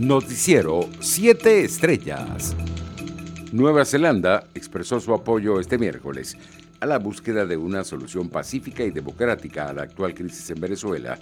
Noticiero 7 Estrellas. Nueva Zelanda expresó su apoyo este miércoles a la búsqueda de una solución pacífica y democrática a la actual crisis en Venezuela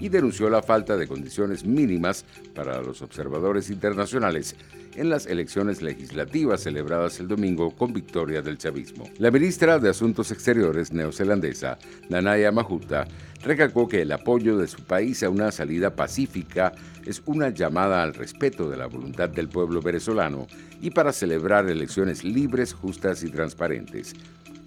y denunció la falta de condiciones mínimas para los observadores internacionales en las elecciones legislativas celebradas el domingo con victoria del chavismo. La ministra de Asuntos Exteriores neozelandesa, Nanaya Mahuta, recalcó que el apoyo de su país a una salida pacífica es una llamada al respeto de la voluntad del pueblo venezolano y para celebrar elecciones libres, justas y transparentes.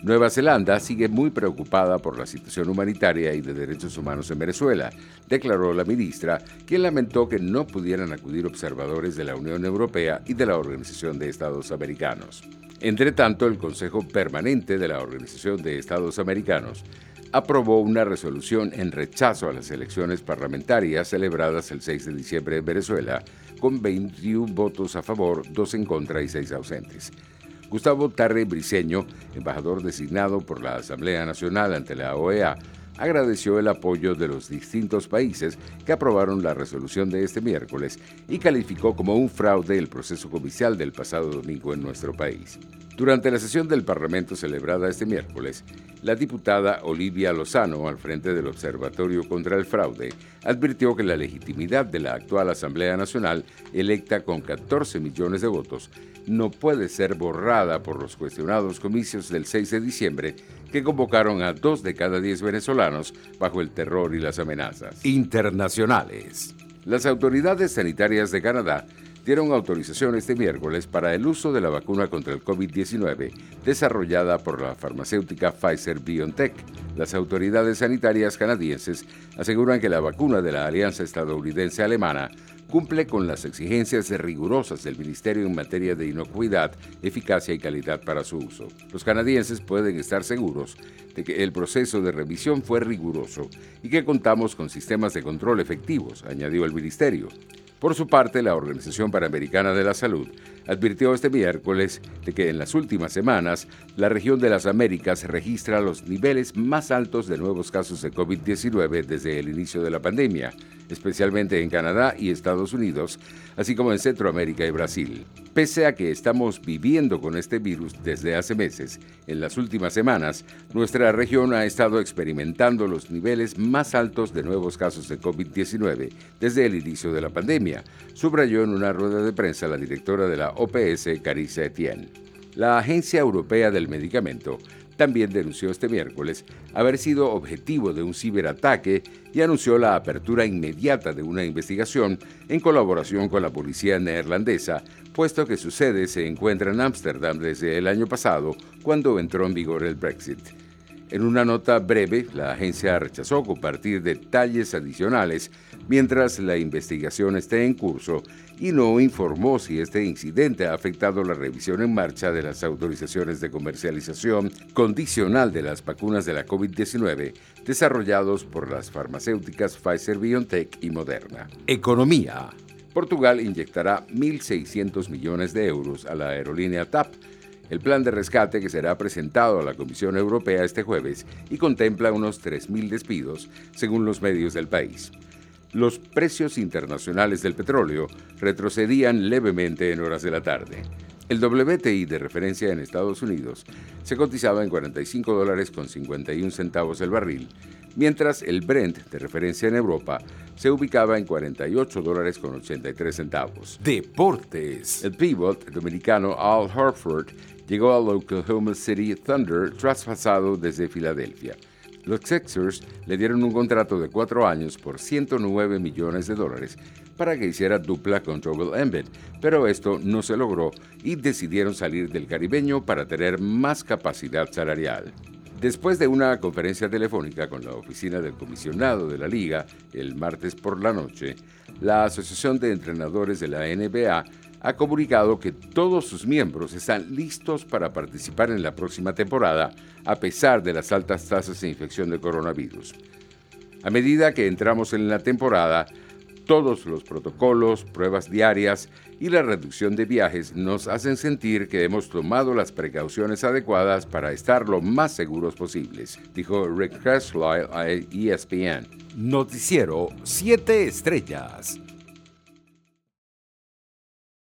Nueva Zelanda sigue muy preocupada por la situación humanitaria y de derechos humanos en Venezuela, declaró la ministra, quien lamentó que no pudieran acudir observadores de la Unión Europea y de la Organización de Estados Americanos. Entre tanto, el Consejo Permanente de la Organización de Estados Americanos aprobó una resolución en rechazo a las elecciones parlamentarias celebradas el 6 de diciembre en Venezuela, con 21 votos a favor, 2 en contra y 6 ausentes. Gustavo Tarre Briceño, embajador designado por la Asamblea Nacional ante la OEA, agradeció el apoyo de los distintos países que aprobaron la resolución de este miércoles y calificó como un fraude el proceso judicial del pasado domingo en nuestro país. Durante la sesión del Parlamento celebrada este miércoles, la diputada Olivia Lozano, al frente del Observatorio contra el Fraude, advirtió que la legitimidad de la actual Asamblea Nacional, electa con 14 millones de votos, no puede ser borrada por los cuestionados comicios del 6 de diciembre que convocaron a dos de cada diez venezolanos bajo el terror y las amenazas. Internacionales. Las autoridades sanitarias de Canadá dieron autorización este miércoles para el uso de la vacuna contra el COVID-19 desarrollada por la farmacéutica Pfizer BioNTech. Las autoridades sanitarias canadienses aseguran que la vacuna de la alianza estadounidense-alemana cumple con las exigencias rigurosas del Ministerio en materia de inocuidad, eficacia y calidad para su uso. Los canadienses pueden estar seguros de que el proceso de revisión fue riguroso y que contamos con sistemas de control efectivos, añadió el Ministerio. Por su parte, la Organización Panamericana de la Salud advirtió este miércoles de que en las últimas semanas la región de las Américas registra los niveles más altos de nuevos casos de COVID-19 desde el inicio de la pandemia, especialmente en Canadá y Estados Unidos, así como en Centroamérica y Brasil. Pese a que estamos viviendo con este virus desde hace meses, en las últimas semanas, nuestra región ha estado experimentando los niveles más altos de nuevos casos de COVID-19 desde el inicio de la pandemia, subrayó en una rueda de prensa la directora de la OPS, Carissa Etienne. La Agencia Europea del Medicamento también denunció este miércoles haber sido objetivo de un ciberataque y anunció la apertura inmediata de una investigación en colaboración con la policía neerlandesa, puesto que su sede se encuentra en Ámsterdam desde el año pasado, cuando entró en vigor el Brexit. En una nota breve, la agencia rechazó compartir detalles adicionales mientras la investigación esté en curso y no informó si este incidente ha afectado la revisión en marcha de las autorizaciones de comercialización condicional de las vacunas de la COVID-19 desarrollados por las farmacéuticas Pfizer BioNTech y Moderna. Economía. Portugal inyectará 1.600 millones de euros a la aerolínea TAP el plan de rescate que será presentado a la Comisión Europea este jueves y contempla unos 3.000 despidos, según los medios del país. Los precios internacionales del petróleo retrocedían levemente en horas de la tarde. El WTI de referencia en Estados Unidos se cotizaba en 45 dólares con 51 centavos el barril, mientras el Brent de referencia en Europa se ubicaba en 48 dólares con 83 centavos. Deportes. El pivot dominicano Al Harford llegó al Oklahoma City Thunder traspasado desde Filadelfia. Los Sixers le dieron un contrato de cuatro años por 109 millones de dólares para que hiciera dupla con Joel Embiid, pero esto no se logró y decidieron salir del caribeño para tener más capacidad salarial. Después de una conferencia telefónica con la oficina del comisionado de la liga el martes por la noche, la Asociación de Entrenadores de la NBA ha comunicado que todos sus miembros están listos para participar en la próxima temporada, a pesar de las altas tasas de infección de coronavirus. A medida que entramos en la temporada, todos los protocolos, pruebas diarias y la reducción de viajes nos hacen sentir que hemos tomado las precauciones adecuadas para estar lo más seguros posibles, dijo Rick Carlisle a ESPN. Noticiero 7 Estrellas.